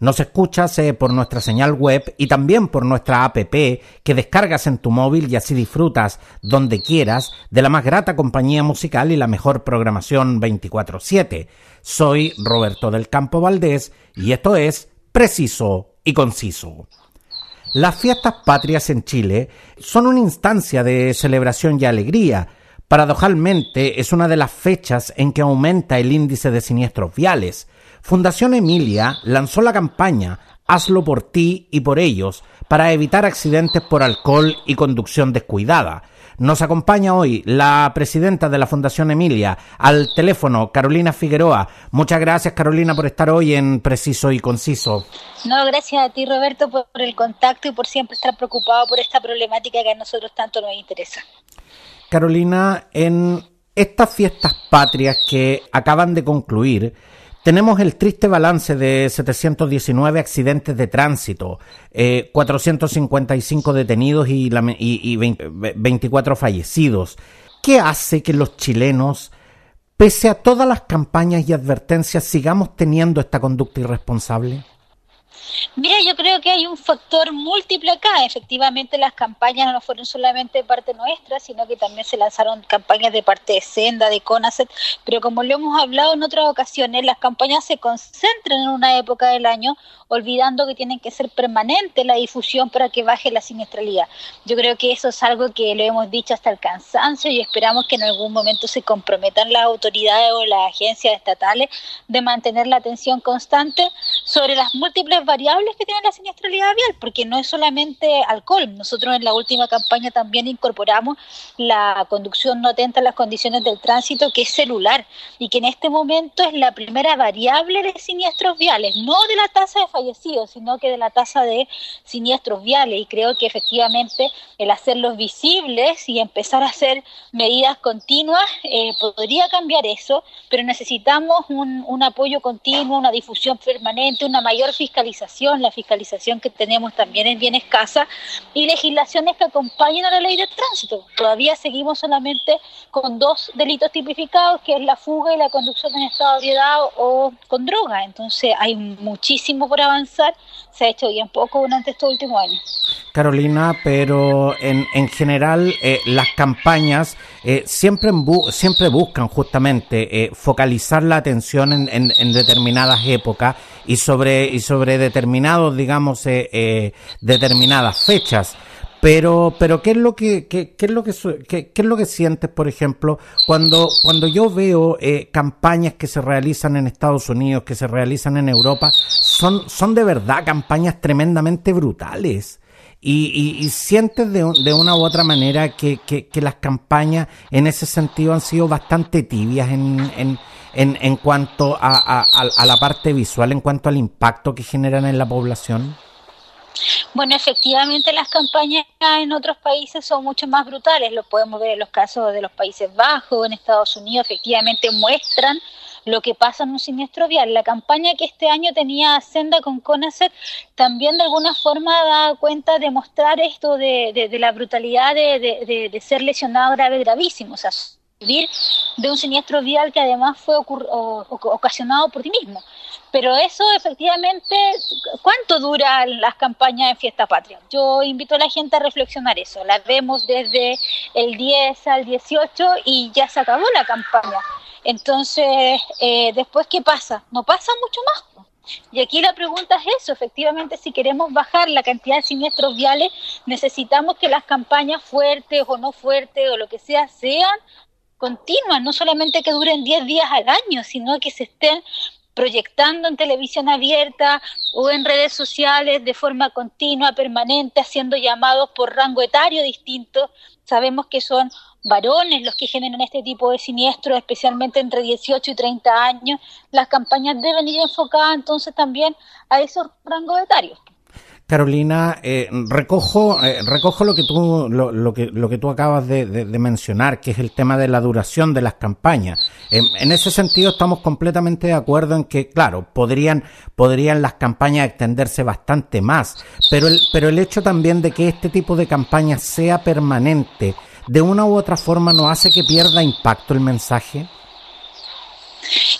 Nos escuchas eh, por nuestra señal web y también por nuestra app que descargas en tu móvil y así disfrutas donde quieras de la más grata compañía musical y la mejor programación 24/7. Soy Roberto del Campo Valdés y esto es Preciso y Conciso. Las fiestas patrias en Chile son una instancia de celebración y alegría. Paradojalmente es una de las fechas en que aumenta el índice de siniestros viales. Fundación Emilia lanzó la campaña Hazlo por ti y por ellos para evitar accidentes por alcohol y conducción descuidada. Nos acompaña hoy la presidenta de la Fundación Emilia al teléfono, Carolina Figueroa. Muchas gracias, Carolina, por estar hoy en Preciso y Conciso. No, gracias a ti, Roberto, por el contacto y por siempre estar preocupado por esta problemática que a nosotros tanto nos interesa. Carolina, en estas fiestas patrias que acaban de concluir, tenemos el triste balance de 719 accidentes de tránsito, 455 eh, detenidos y, 24 fallecidos. ¿Qué hace que los chilenos, pese a todas las campañas y advertencias, sigamos teniendo esta conducta irresponsable? Mira, yo creo que hay un factor múltiple acá. Efectivamente, las campañas no fueron solamente de parte nuestra, sino que también se lanzaron campañas de parte de Senda, de Conacet. Pero como lo hemos hablado en otras ocasiones, las campañas se concentran en una época del año, olvidando que tienen que ser permanente la difusión para que baje la siniestralidad. Yo creo que eso es algo que lo hemos dicho hasta el cansancio y esperamos que en algún momento se comprometan las autoridades o las agencias estatales de mantener la atención constante sobre las múltiples variables que tiene la siniestralidad vial, porque no es solamente alcohol. Nosotros en la última campaña también incorporamos la conducción no atenta a las condiciones del tránsito, que es celular, y que en este momento es la primera variable de siniestros viales, no de la tasa de fallecidos, sino que de la tasa de siniestros viales. Y creo que efectivamente el hacerlos visibles y empezar a hacer medidas continuas eh, podría cambiar eso, pero necesitamos un, un apoyo continuo, una difusión permanente una mayor fiscalización, la fiscalización que tenemos también es bien escasa, y legislaciones que acompañen a la ley de tránsito. Todavía seguimos solamente con dos delitos tipificados, que es la fuga y la conducción en estado de ebriedad o con droga. Entonces hay muchísimo por avanzar, se ha hecho bien poco durante estos últimos años. Carolina, pero en, en general eh, las campañas eh, siempre, siempre buscan justamente eh, focalizar la atención en, en, en determinadas épocas y sobre, y sobre determinados, digamos, eh, eh, determinadas fechas. Pero, pero ¿qué es lo que, qué, qué es lo que, qué, es lo que sientes, por ejemplo, cuando, cuando yo veo eh, campañas que se realizan en Estados Unidos, que se realizan en Europa, son, son de verdad campañas tremendamente brutales. Y, y, sientes de, de, una u otra manera que, que, que, las campañas en ese sentido han sido bastante tibias en, en, en, en cuanto a, a, la parte visual, en cuanto al impacto que generan en la población? Bueno, efectivamente las campañas en otros países son mucho más brutales, lo podemos ver en los casos de los Países Bajos, en Estados Unidos, efectivamente muestran lo que pasa en un siniestro vial. La campaña que este año tenía Senda con Conacet también de alguna forma da cuenta de mostrar esto de, de, de la brutalidad de, de, ser lesionado grave, gravísimo. O sea, de un siniestro vial que además fue ocasionado por ti mismo. Pero eso efectivamente, ¿cuánto duran las campañas en Fiesta Patria? Yo invito a la gente a reflexionar eso. Las vemos desde el 10 al 18 y ya se acabó la campaña. Entonces, eh, después, ¿qué pasa? No pasa mucho más. Y aquí la pregunta es eso, efectivamente, si queremos bajar la cantidad de siniestros viales, necesitamos que las campañas fuertes o no fuertes o lo que sea sean continuas, no solamente que duren 10 días al año, sino que se estén proyectando en televisión abierta o en redes sociales de forma continua, permanente, haciendo llamados por rango etario distinto. Sabemos que son varones los que generan este tipo de siniestros, especialmente entre 18 y 30 años. Las campañas deben ir enfocadas entonces también a esos rangos etarios. Carolina, eh, recojo, eh, recojo lo que tú, lo, que, lo que tú acabas de, mencionar, que es el tema de la duración de las campañas. en ese sentido estamos completamente de acuerdo en que, claro, podrían, podrían las campañas extenderse bastante más, pero el, pero el hecho también de que este tipo de campaña sea permanente, de una u otra forma no hace que pierda impacto el mensaje.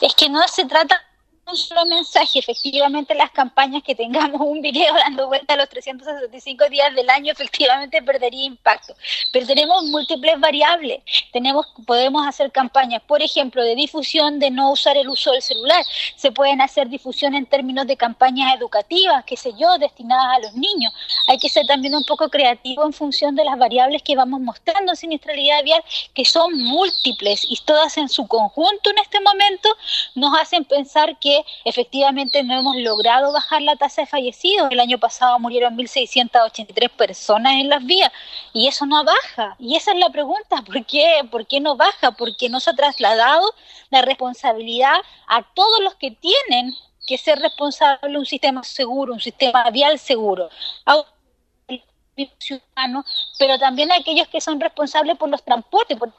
Es que no se trata un solo mensaje. Efectivamente, las campañas que tengamos un video dando vuelta a los 365 días del año, efectivamente perdería impacto. Pero tenemos múltiples variables. Tenemos, podemos hacer campañas, por ejemplo, de difusión de no usar el uso del celular. Se pueden hacer difusión en términos de campañas educativas, qué sé yo, destinadas a los niños. Hay que ser también un poco creativo en función de las variables que vamos mostrando en siniestralidad vial, que son múltiples y todas en su conjunto en este momento nos hacen pensar que efectivamente no hemos logrado bajar la tasa de fallecidos. El año pasado murieron 1.683 personas en las vías y eso no baja. Y esa es la pregunta, ¿por qué, ¿por qué no baja? Porque no se ha trasladado la responsabilidad a todos los que tienen que ser responsables de un sistema seguro, un sistema vial seguro. Ciudadanos, pero también aquellos que son responsables por los transportes, por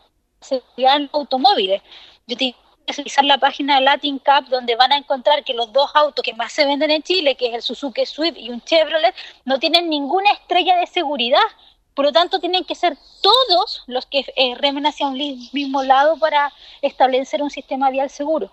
los automóviles. Yo te utilizar la página de Latin Cup donde van a encontrar que los dos autos que más se venden en Chile, que es el Suzuki Swift y un Chevrolet, no tienen ninguna estrella de seguridad. Por lo tanto, tienen que ser todos los que eh, remen hacia un mismo lado para establecer un sistema vial seguro.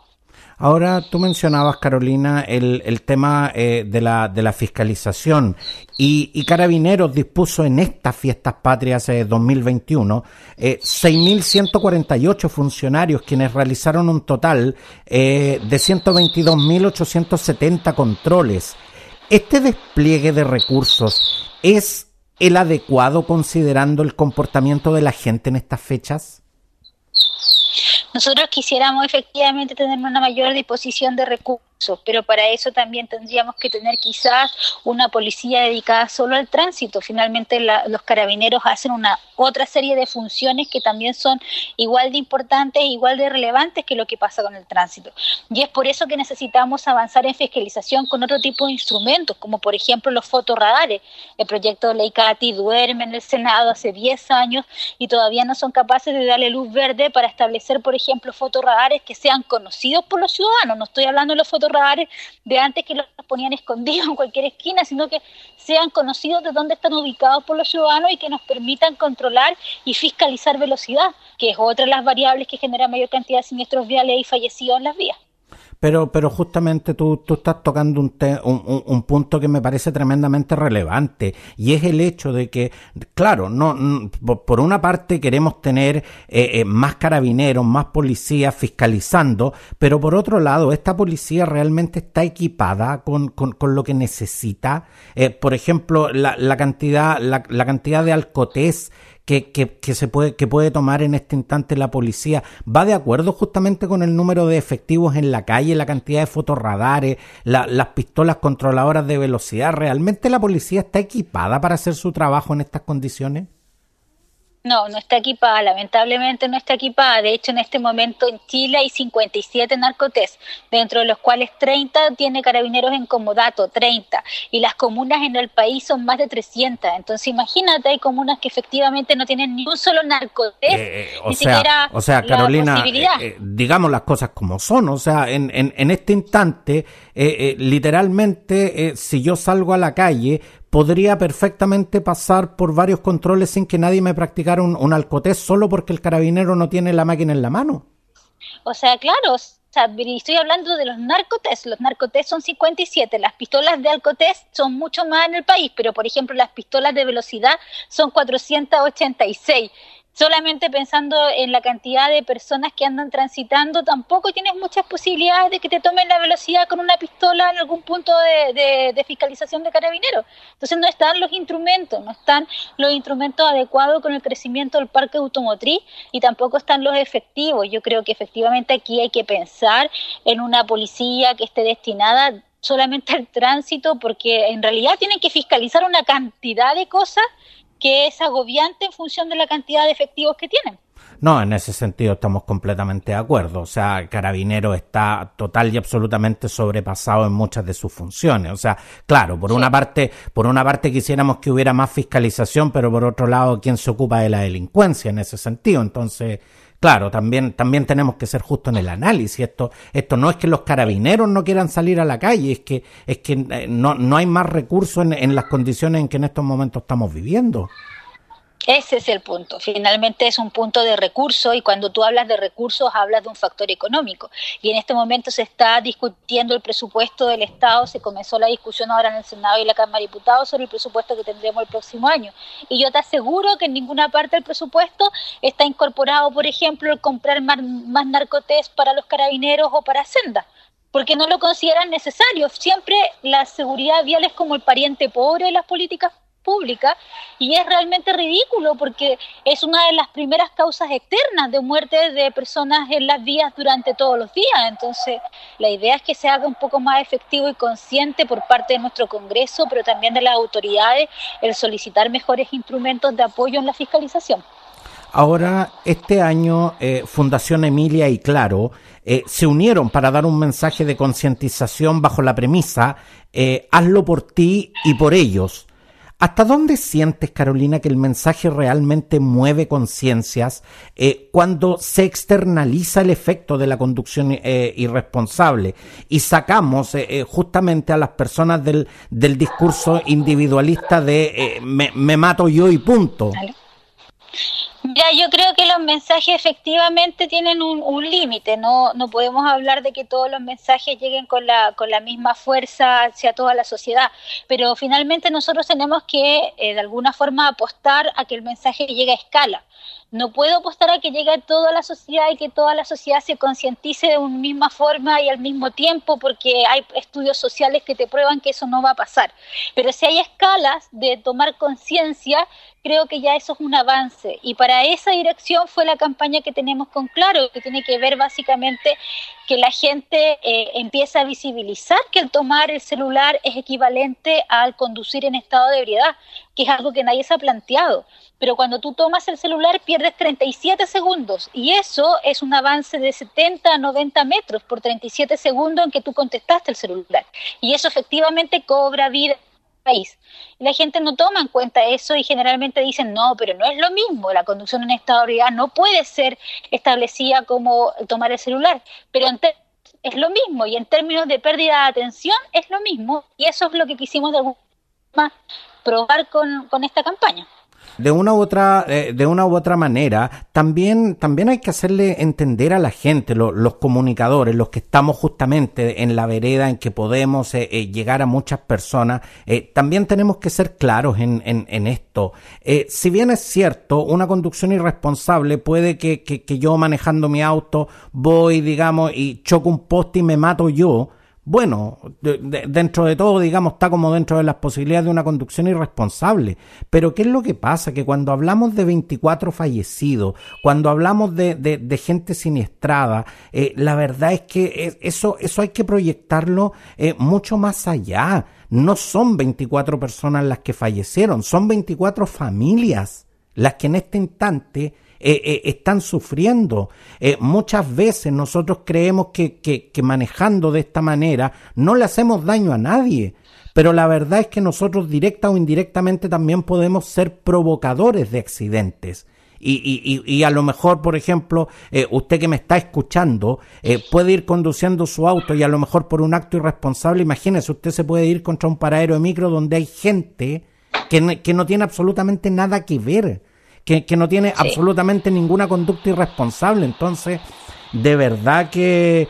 Ahora tú mencionabas, Carolina, el, el tema eh, de, la, de la fiscalización y, Carabineros dispuso en estas fiestas patrias eh, 2021 eh, 6.148 funcionarios quienes realizaron un total eh, de 122.870 controles. ¿Este despliegue de recursos es el adecuado considerando el comportamiento de la gente en estas fechas? Nosotros quisiéramos efectivamente tener una mayor disposición de recursos pero para eso también tendríamos que tener quizás una policía dedicada solo al tránsito. Finalmente los carabineros hacen una otra serie de funciones que también son igual de importantes, igual de relevantes que lo que pasa con el tránsito. Y es por eso que necesitamos avanzar en fiscalización con otro tipo de instrumentos, como por ejemplo los fotorradares. El proyecto de ley CATI duerme en el Senado hace 10 años y todavía no son capaces de darle luz verde para establecer, por ejemplo, fotorradares que sean conocidos por los ciudadanos. No estoy hablando de los fotorradares radares de antes que los ponían escondidos en cualquier esquina, sino que sean conocidos de dónde están ubicados por los ciudadanos y que nos permitan controlar y fiscalizar velocidad, que es otra de las variables que genera mayor cantidad de siniestros viales y fallecidos en las vías. Pero, pero justamente tú, tú estás tocando un, un, un, punto que me parece tremendamente relevante y es el hecho de que, claro, no, por una parte queremos tener eh, eh, más carabineros, más policías fiscalizando, pero por otro lado, esta policía realmente está equipada con, con, con lo que necesita. Eh, por ejemplo, la, la cantidad, la, la cantidad de alcotés que, que, se puede, que puede tomar en este instante la policía va de acuerdo justamente con el número de efectivos en la calle, la cantidad de fotorradares, las pistolas controladoras de velocidad. ¿Realmente la policía está equipada para hacer su trabajo en estas condiciones? No, no está equipada, lamentablemente no está equipada. De hecho, en este momento en Chile hay 57 narcotés, dentro de los cuales 30 tiene carabineros en comodato, 30. Y las comunas en el país son más de 300. Entonces, imagínate, hay comunas que efectivamente no tienen ni un solo narcotés, eh, eh, ni siquiera o sea, Carolina, eh, digamos las cosas como son. O sea, en, en, en este instante, literalmente, si yo salgo a la calle, podría perfectamente pasar por varios controles sin que nadie me practicara un, un alcotés solo porque el carabinero no tiene la máquina en la mano. O sea, claro, estoy hablando de los narcotés. Los narcotés son 57. Las pistolas de alcotés son mucho más en el país, pero por ejemplo las pistolas de velocidad son 486 solamente pensando en la cantidad de personas que andan transitando, tampoco tienes muchas posibilidades de que te tomen la velocidad con una pistola en algún punto de, fiscalización de carabineros. Entonces no están los instrumentos, no están los instrumentos adecuados con el crecimiento del parque automotriz y tampoco están los efectivos. Yo creo que efectivamente aquí hay que pensar en una policía que esté destinada solamente al tránsito, porque en realidad tienen que fiscalizar una cantidad de cosas que es agobiante en función de la cantidad de efectivos que tienen. No, en ese sentido estamos completamente de acuerdo. O sea, Carabinero está total y absolutamente sobrepasado en muchas de sus funciones. O sea, claro, por una parte, por una parte quisiéramos que hubiera más fiscalización, pero por otro lado, ¿quién se ocupa de la delincuencia en ese sentido? Entonces, Claro, también, también tenemos que ser justos en el análisis. Esto, esto no es que los carabineros no quieran salir a la calle, es que, es que eh, no, no hay más recursos en, en las condiciones en que en estos momentos estamos viviendo. Ese es el punto. Finalmente es un punto de recurso y cuando tú hablas de recursos hablas de un factor económico. Y en este momento se está discutiendo el presupuesto del Estado, se comenzó la discusión ahora en el Senado y la Cámara de Diputados sobre el presupuesto que tendremos el próximo año. Y yo te aseguro que en ninguna parte del presupuesto está incorporado, por ejemplo, el comprar más, más para los carabineros o para Senda porque no lo consideran necesario. Siempre la seguridad vial es como el pariente pobre de las políticas pública y es realmente ridículo porque es una de las primeras causas externas de muerte de personas en las vías durante todos los días. Entonces, la idea es que se haga un poco más efectivo y consciente por parte de nuestro Congreso, pero también de las autoridades, el solicitar mejores instrumentos de apoyo en la fiscalización. Ahora, este año, eh, Fundación Emilia y Claro eh, se unieron para dar un mensaje de concientización bajo la premisa, eh, hazlo por ti y por ellos. ¿Hasta dónde sientes, Carolina, que el mensaje realmente mueve conciencias eh, cuando se externaliza el efecto de la conducción eh, irresponsable y sacamos eh, justamente a las personas del, del discurso individualista de me, me, mato yo y punto? Mira, yo creo que los mensajes efectivamente tienen un, límite, no, no podemos hablar de que todos los mensajes lleguen con la, con la misma fuerza hacia toda la sociedad, pero finalmente nosotros tenemos que eh, de alguna forma apostar a que el mensaje llegue a escala. No puedo apostar a que llegue a toda la sociedad y que toda la sociedad se concientice de una misma forma y al mismo tiempo, porque hay estudios sociales que te prueban que eso no va a pasar. Pero si hay escalas de tomar conciencia, creo que ya eso es un avance. Y esa dirección fue la campaña que tenemos con Claro, que tiene que ver básicamente que la gente eh, empieza a visibilizar que el tomar el celular es equivalente al conducir en estado de ebriedad, que es algo que nadie se ha planteado. Pero cuando tú tomas el celular pierdes 37 segundos y eso es un avance de 70 a 90 metros por 37 segundos en que tú contestaste el celular. Y eso efectivamente cobra vida país. La gente no toma en cuenta eso y generalmente dicen, no, pero no es lo mismo, la conducción en estado de no puede ser establecida como tomar el celular, pero es lo mismo y en términos de pérdida de atención es lo mismo y eso es lo que quisimos de alguna forma probar con, con esta campaña de una u otra, eh, de una u otra manera, también, también hay que hacerle entender a la gente, los comunicadores, los que estamos justamente en la vereda en que podemos eh, eh, llegar a muchas personas, también tenemos que ser claros en, en, en esto. si bien es cierto, una conducción irresponsable puede que, que, que yo manejando mi auto voy, digamos, y choco un poste y me mato yo, bueno, dentro de todo, digamos, está como dentro de las posibilidades de una conducción irresponsable. Pero ¿qué es lo que pasa? Que cuando hablamos de 24 fallecidos, cuando hablamos de, gente siniestrada, eh, la verdad es que eso, eso hay que proyectarlo eh, mucho más allá. No son 24 personas las que fallecieron, son 24 familias las que en este instante eh, eh, están sufriendo. Eh, muchas veces nosotros creemos que, que, manejando de esta manera no le hacemos daño a nadie. Pero la verdad es que nosotros directa o indirectamente también podemos ser provocadores de accidentes. Y, y, y, a lo mejor, por ejemplo, usted que me está escuchando puede ir conduciendo su auto y a lo mejor por un acto irresponsable, imagínese, usted se puede ir contra un paradero de micro donde hay gente que, que no tiene absolutamente nada que ver que, no tiene absolutamente ninguna conducta irresponsable. Entonces, de verdad que,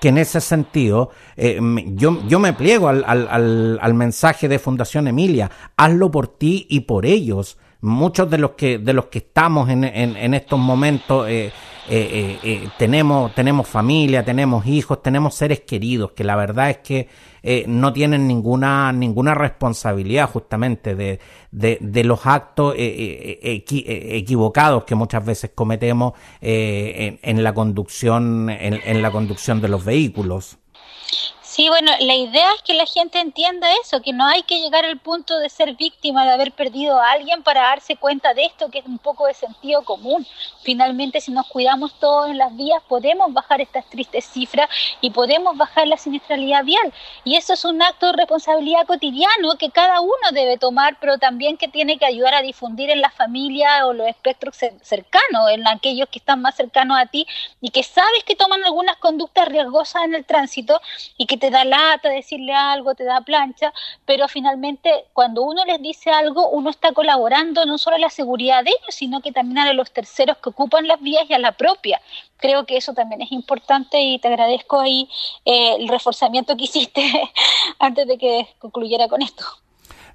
que en ese sentido, eh, yo, yo me pliego al, al, al, mensaje de Fundación Emilia, hazlo por ti y por ellos. Muchos de los que, de los que estamos en, en, en estos momentos eh, eh, tenemos, tenemos familia, tenemos hijos, tenemos seres queridos, que la verdad es que eh, no tienen ninguna, ninguna responsabilidad justamente de, de, de los actos equivocados que muchas veces cometemos en, en, la conducción, en la conducción de los vehículos. Sí, bueno, la idea es que la gente entienda eso, que no hay que llegar al punto de ser víctima de haber perdido a alguien para darse cuenta de esto, que es un poco de sentido común. Finalmente, si nos cuidamos todos en las vías, podemos bajar estas tristes cifras y podemos bajar la siniestralidad vial. Y eso es un acto de responsabilidad cotidiano que cada uno debe tomar, pero también que tiene que ayudar a difundir en la familia o los espectros cercanos, en aquellos que están más cercanos a ti y que sabes que toman algunas conductas riesgosas en el tránsito y que te da lata decirle algo, te da plancha, pero finalmente cuando uno les dice algo, uno está colaborando no solo a la seguridad de ellos, sino que también a los terceros que ocupan las vías y a la propia. Creo que eso también es importante y te agradezco ahí eh, el reforzamiento que hiciste antes de que concluyera con esto.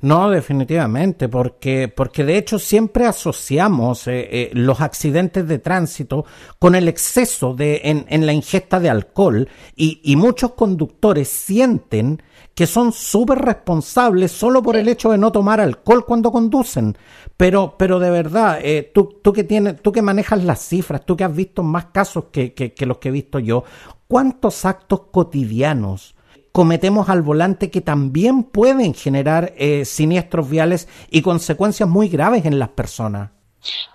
No, definitivamente, porque, porque de hecho siempre asociamos eh, eh, los accidentes de tránsito con el exceso de, en, en la ingesta de alcohol y, y muchos conductores sienten que son súper responsables solo por el hecho de no tomar alcohol cuando conducen. Pero, pero de verdad, eh, tú, tú, que tienes, tú que manejas las cifras, tú que has visto más casos que, que, que los que he visto yo, ¿cuántos actos cotidianos cometemos al volante que también pueden generar eh, siniestros viales y consecuencias muy graves en las personas.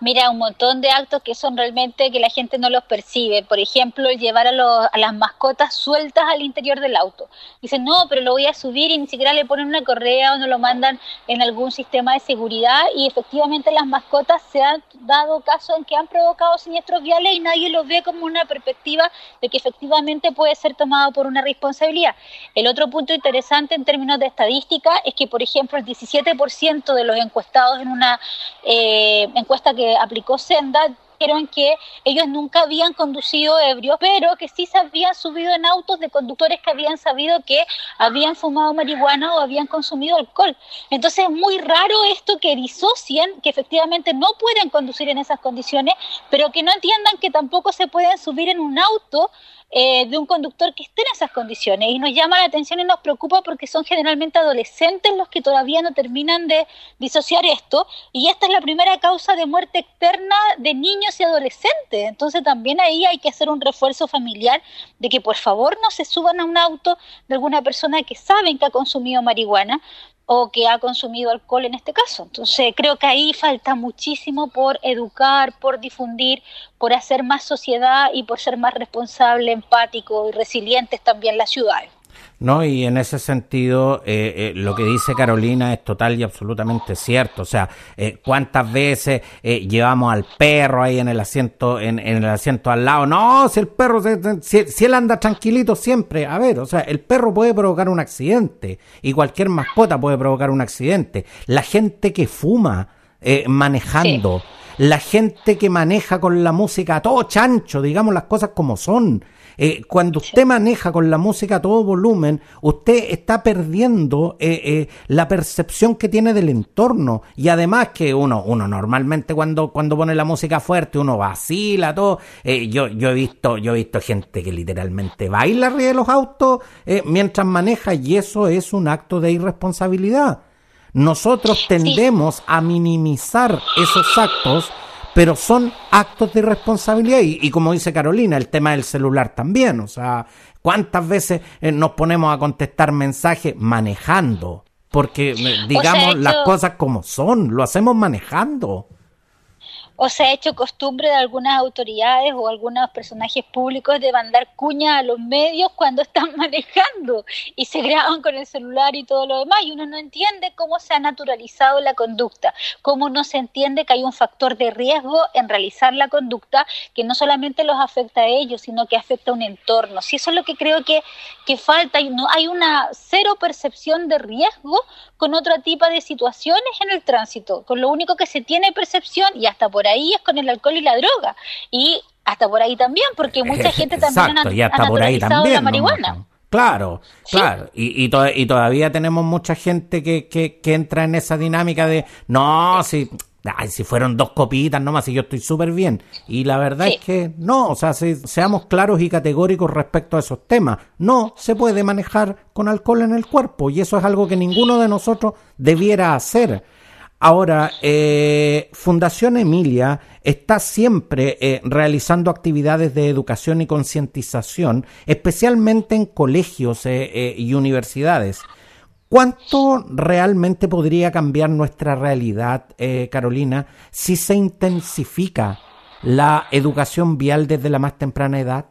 Mira, un montón de actos que son realmente que la gente no los percibe. Por ejemplo, llevar a, a, las mascotas sueltas al interior del auto. Dicen, no, pero lo voy a subir y ni siquiera le ponen una correa o no lo mandan en algún sistema de seguridad. Y efectivamente las mascotas se han dado caso en que han provocado siniestros viales y nadie lo ve como una perspectiva de que efectivamente puede ser tomado por una responsabilidad. El otro punto interesante en términos de estadística es que, por ejemplo, el 17% de los encuestados en una eh, encuesta que aplicó Senda dijeron que ellos nunca habían conducido ebrios, pero que sí se habían subido en autos de conductores que habían sabido que habían fumado marihuana o habían consumido alcohol. Entonces es muy raro esto que disocien, que efectivamente no pueden conducir en esas condiciones, pero que no entiendan que tampoco se pueden subir en un auto eh, de un conductor que esté en esas condiciones. Y nos llama la atención y nos preocupa porque son generalmente adolescentes los que todavía no terminan de disociar esto. Y esta es la primera causa de muerte externa de niños y adolescentes. Entonces también ahí hay que hacer un refuerzo familiar de que por favor no se suban a un auto de alguna persona que saben que ha consumido marihuana, o que ha consumido alcohol en este caso. Entonces creo que ahí falta muchísimo por educar, por difundir, por hacer más sociedad y por ser más responsable, empático y resilientes también las ciudades. ¿No? Y en ese sentido, eh, eh, lo que dice Carolina es total y absolutamente cierto. O sea, eh, ¿cuántas veces eh, llevamos al perro ahí en el asiento, en, en, el asiento al lado? No, si el perro, si, si, él anda tranquilito siempre, a ver, o sea, el perro puede provocar un accidente y cualquier mascota puede provocar un accidente. La gente que fuma manejando. Sí. La gente que maneja con la música a todo chancho, digamos las cosas como son. Eh, cuando usted maneja con la música a todo volumen, usted está perdiendo eh, eh, la percepción que tiene del entorno. Y además que uno, uno normalmente cuando, cuando pone la música fuerte, uno vacila, todo. Eh, yo, yo he visto, yo he visto gente que literalmente baila arriba de los autos mientras maneja, y eso es un acto de irresponsabilidad. Nosotros tendemos a minimizar esos actos pero son actos de responsabilidad y, y, como dice Carolina, el tema del celular también, o sea, ¿cuántas veces eh, nos ponemos a contestar mensajes manejando? Porque digamos o sea, las cosas como son, lo hacemos manejando o se ha hecho costumbre de algunas autoridades o algunos personajes públicos de mandar cuñas a los medios cuando están manejando y se graban con el celular y todo lo demás y uno no entiende cómo se ha naturalizado la conducta, cómo no se entiende que hay un factor de riesgo en realizar la conducta que no solamente los afecta a ellos, sino que afecta a un entorno. Si eso es lo que creo que, que falta, y no, hay una cero percepción de riesgo con otro tipo de situaciones en el tránsito, con lo único que se tiene percepción y hasta por ahí es con el alcohol y la droga. Y hasta por ahí también, porque mucha gente también Exacto, ha, y hasta ha por ahí también, la marihuana. No, Claro, ¿Sí? claro. Y, y, to y, todavía tenemos mucha gente que, que, que, entra en esa dinámica de, no, si, ay, si fueron dos copitas nomás y yo estoy súper bien. Y la verdad sí. es que no, o sea, si, seamos claros y categóricos respecto a esos temas. No se puede manejar con alcohol en el cuerpo y eso es algo que ninguno de nosotros debiera hacer. Ahora, eh, Fundación Emilia está siempre eh, realizando actividades de educación y concientización, especialmente en colegios eh, y universidades. ¿Cuánto realmente podría cambiar nuestra realidad, Carolina, si se intensifica la educación vial desde la más temprana edad?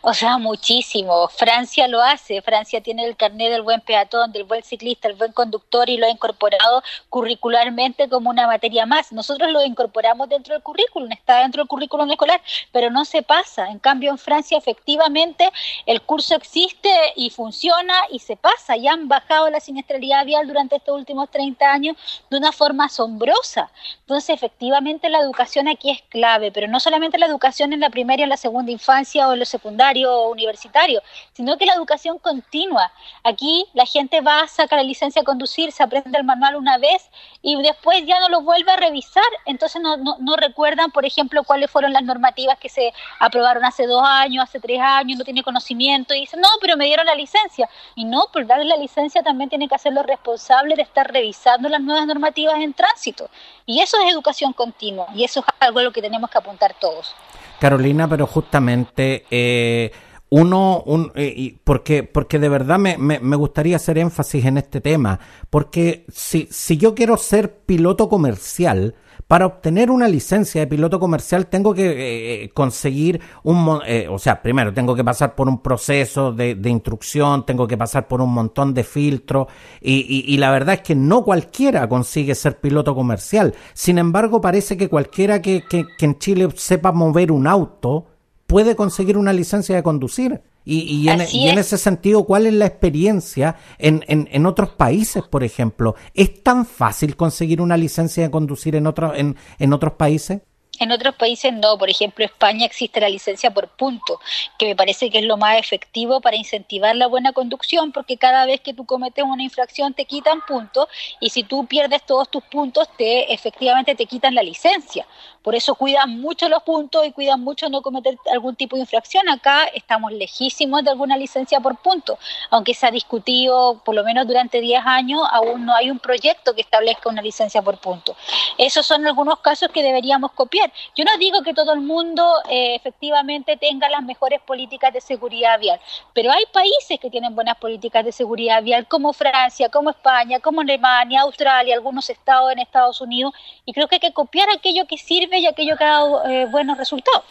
O sea, muchísimo. Francia lo hace. Francia tiene el carnet del buen peatón, del buen ciclista, el buen conductor y lo ha incorporado curricularmente como una materia más. Nosotros lo incorporamos dentro del currículum, está dentro del currículum escolar, pero no se pasa. En cambio, en Francia efectivamente el curso existe y funciona y se pasa. Y han bajado la siniestralidad vial durante estos últimos 30 años de una forma asombrosa. Entonces, efectivamente la educación aquí es clave, pero no solamente la educación en la primera y en la segunda infancia o en los secundario o universitario, sino que la educación continua. Aquí la gente va, saca la licencia a conducir, se aprende el manual una vez y después ya no lo vuelve a revisar, entonces no, no, recuerdan, por ejemplo, cuáles fueron las normativas que se aprobaron hace dos años, hace tres años, no tiene conocimiento y dicen, no, pero me dieron la licencia. Y no, por darle la licencia también tiene que hacerlo responsable de estar revisando las nuevas normativas en tránsito. Y eso es educación continua y eso es algo a lo que tenemos que apuntar todos. Carolina, pero justamente eh, uno, un, eh, porque, porque de verdad me, me, gustaría hacer énfasis en este tema, porque si, si yo quiero ser piloto comercial, para obtener una licencia de piloto comercial tengo que eh, eh, conseguir un, eh, o sea, primero tengo que pasar por un proceso de, de instrucción, tengo que pasar por un montón de filtros y, y, la verdad es que no cualquiera consigue ser piloto comercial. Sin embargo, parece que cualquiera que, que, que en Chile sepa mover un auto puede conseguir una licencia de conducir. Y, en, ese sentido, ¿cuál es la experiencia en, en, en, otros países, por ejemplo? ¿Es tan fácil conseguir una licencia de conducir en, otro, en, en otros países? En otros países no, por ejemplo, España existe la licencia por punto, que me parece que es lo más efectivo para incentivar la buena conducción, porque cada vez que tú cometes una infracción te quitan puntos y si tú pierdes todos tus puntos, te efectivamente te quitan la licencia. Por eso cuidan mucho los puntos y cuidan mucho no cometer algún tipo de infracción. Acá estamos lejísimos de alguna licencia por punto, aunque se ha discutido por lo menos durante 10 años, aún no hay un proyecto que establezca una licencia por punto. Esos son algunos casos que deberíamos copiar. Yo no digo que todo el mundo eh, efectivamente tenga las mejores políticas de seguridad vial, pero hay países que tienen buenas políticas de seguridad vial, como Francia, como España, como Alemania, Australia, algunos estados en Estados Unidos, y creo que hay que copiar aquello que sirve y aquello que ha dado eh, buenos resultados.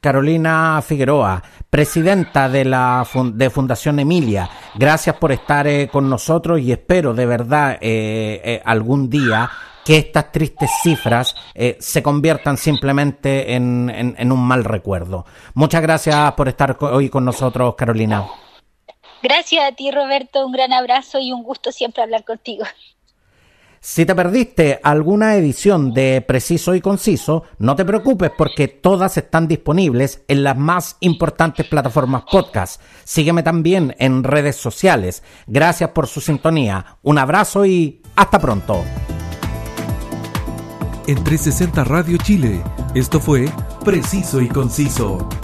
Carolina Figueroa, presidenta de la de Fundación Emilia, gracias por estar eh, con nosotros y espero de verdad eh, algún día que estas tristes cifras se conviertan simplemente en, en, un mal recuerdo. Muchas gracias por estar hoy con nosotros, Carolina. Gracias a ti, Roberto. Un gran abrazo y un gusto siempre hablar contigo. Si te perdiste alguna edición de Preciso y Conciso, no te preocupes porque todas están disponibles en las más importantes plataformas podcast. Sígueme también en redes sociales. Gracias por su sintonía. Un abrazo y hasta pronto. En 360 Radio Chile, esto fue Preciso y Conciso.